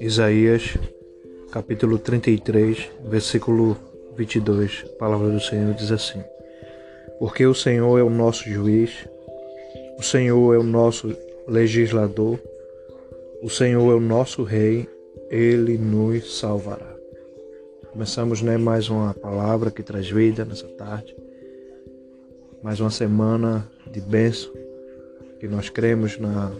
Isaías, capítulo 33, versículo 22. A palavra do Senhor diz assim: Porque o Senhor é o nosso juiz, o Senhor é o nosso legislador, o Senhor é o nosso rei, ele nos salvará. Começamos né, mais uma palavra que traz vida nessa tarde, mais uma semana de bênção, que nós cremos na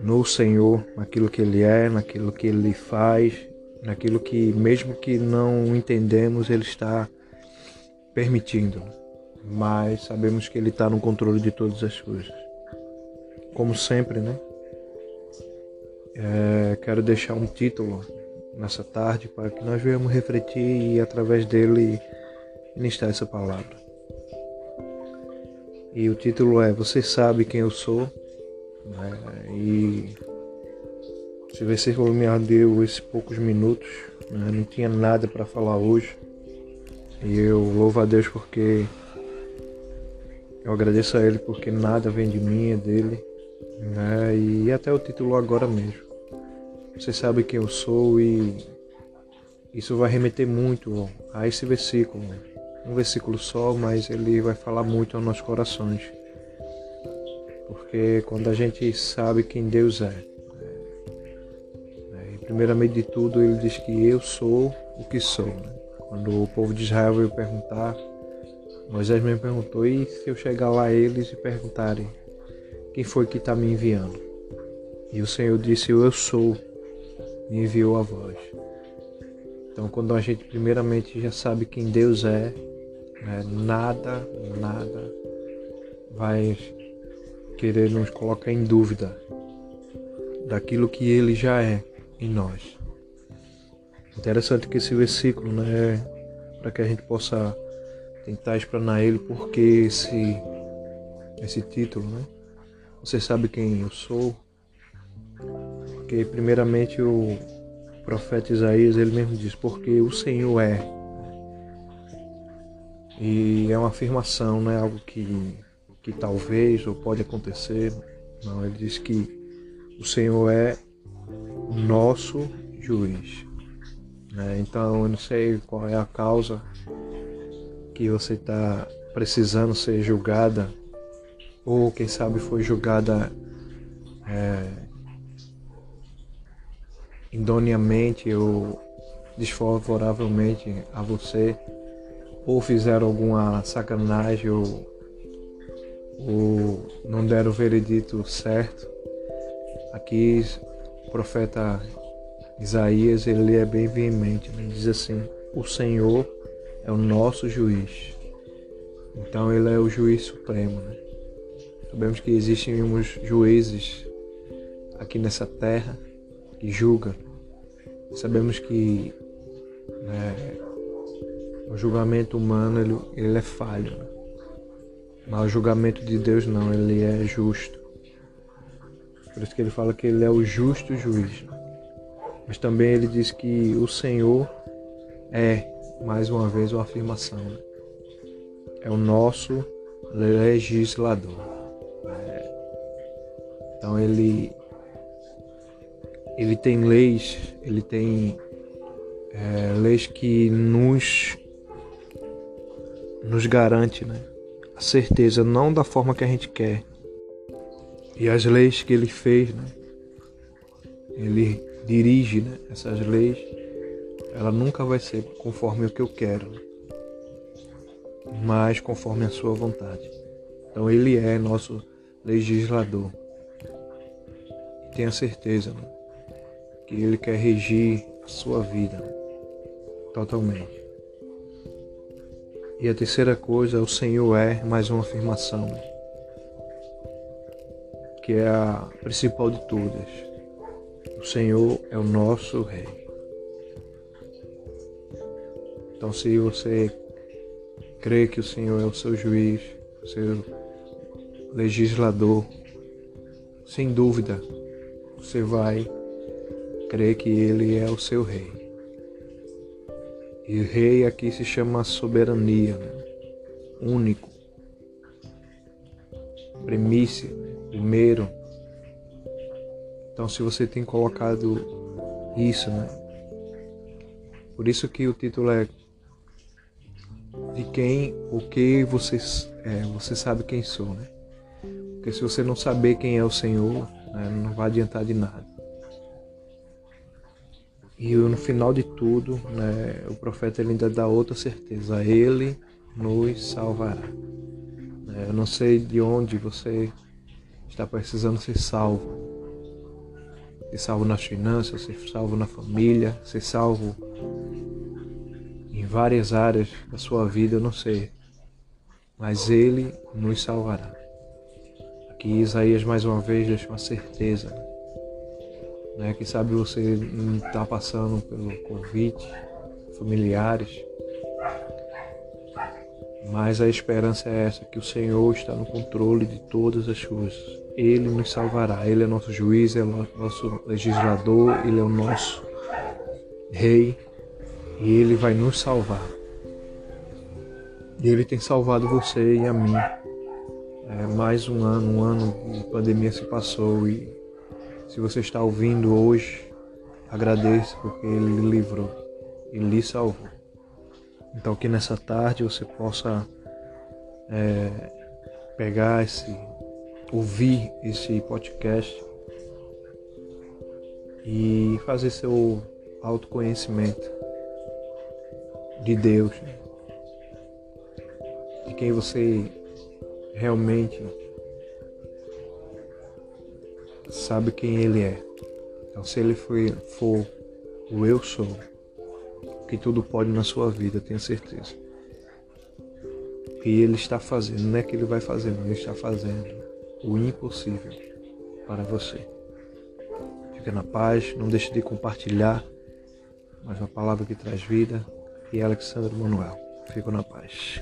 no Senhor, naquilo que Ele é, naquilo que Ele faz, naquilo que, mesmo que não entendemos, Ele está permitindo. Mas sabemos que Ele está no controle de todas as coisas. Como sempre, né? É, quero deixar um título nessa tarde para que nós venhamos refletir e através dele ministrar essa palavra. E o título é Você sabe quem eu sou? Né? E esse versículo me deu esses poucos minutos, né? não tinha nada para falar hoje. E eu louvo a Deus porque eu agradeço a Ele porque nada vem de mim, é dele. Né? E até o título agora mesmo. Você sabe quem eu sou e isso vai remeter muito a esse versículo. Um versículo só, mas ele vai falar muito aos nossos corações. Porque quando a gente sabe quem Deus é, né, primeiramente de tudo ele diz que eu sou o que sou. Né? Quando o povo de Israel veio perguntar, Moisés me perguntou, e se eu chegar lá eles e perguntarem quem foi que está me enviando? E o Senhor disse, eu sou, me enviou a voz. Então quando a gente primeiramente já sabe quem Deus é, né, nada, nada vai querer nos colocar em dúvida daquilo que ele já é em nós. Interessante que esse versículo, né, para que a gente possa tentar explanar ele, porque esse esse título, né? Você sabe quem eu sou? Porque primeiramente o profeta Isaías ele mesmo diz porque o Senhor é. E é uma afirmação, não é algo que que talvez ou pode acontecer. Não, ele diz que o Senhor é nosso juiz. Né? Então eu não sei qual é a causa que você está precisando ser julgada, ou quem sabe foi julgada é, ou desfavoravelmente a você, ou fizeram alguma sacanagem ou o, não deram o veredito certo. Aqui o profeta Isaías ele é bem veemente, ele diz assim: o Senhor é o nosso juiz. Então ele é o juiz supremo. Né? Sabemos que existem uns juízes aqui nessa terra que julgam. Sabemos que né, o julgamento humano ele, ele é falho. Né? Mas o julgamento de Deus não, ele é justo. Por isso que ele fala que ele é o justo juiz. Mas também ele diz que o Senhor é, mais uma vez, uma afirmação. Né? É o nosso legislador. É. Então ele, ele tem leis, ele tem é, leis que nos, nos garante, né? A certeza não da forma que a gente quer. E as leis que ele fez, né? Ele dirige né? essas leis, ela nunca vai ser conforme o que eu quero, mas conforme a sua vontade. Então ele é nosso legislador. Tenha certeza né? que ele quer regir a sua vida totalmente. E a terceira coisa, o Senhor é mais uma afirmação, que é a principal de todas. O Senhor é o nosso Rei. Então, se você crê que o Senhor é o seu juiz, o seu legislador, sem dúvida, você vai crer que Ele é o seu Rei. E rei aqui se chama soberania, né? único, primícia, primeiro. Então, se você tem colocado isso, né? Por isso que o título é de quem, o que você, é, você sabe quem sou, né? Porque se você não saber quem é o Senhor, né, não vai adiantar de nada. E no final de tudo, né, o profeta ele ainda dá outra certeza: Ele nos salvará. Né, eu não sei de onde você está precisando ser salvo. Ser salvo nas finanças, ser salvo na família, ser salvo em várias áreas da sua vida, eu não sei. Mas Ele nos salvará. Aqui Isaías mais uma vez deixa uma certeza. Né? Quem sabe você não está passando pelo convite, familiares. Mas a esperança é essa, que o Senhor está no controle de todas as coisas. Ele nos salvará. Ele é nosso juiz, é nosso legislador, ele é o nosso rei e ele vai nos salvar. E ele tem salvado você e a mim. É, mais um ano, um ano de pandemia se passou e se você está ouvindo hoje, agradeça porque ele lhe livrou e lhe salvou. Então que nessa tarde você possa é, pegar esse, ouvir esse podcast e fazer seu autoconhecimento de Deus, de quem você realmente sabe quem Ele é. Então, se Ele for, for o eu sou, que tudo pode na sua vida, tenha certeza. E Ele está fazendo, não é que Ele vai fazer, Ele está fazendo o impossível para você. Fica na paz, não deixe de compartilhar mais uma palavra que traz vida. E Alexandre Manuel. Fico na paz.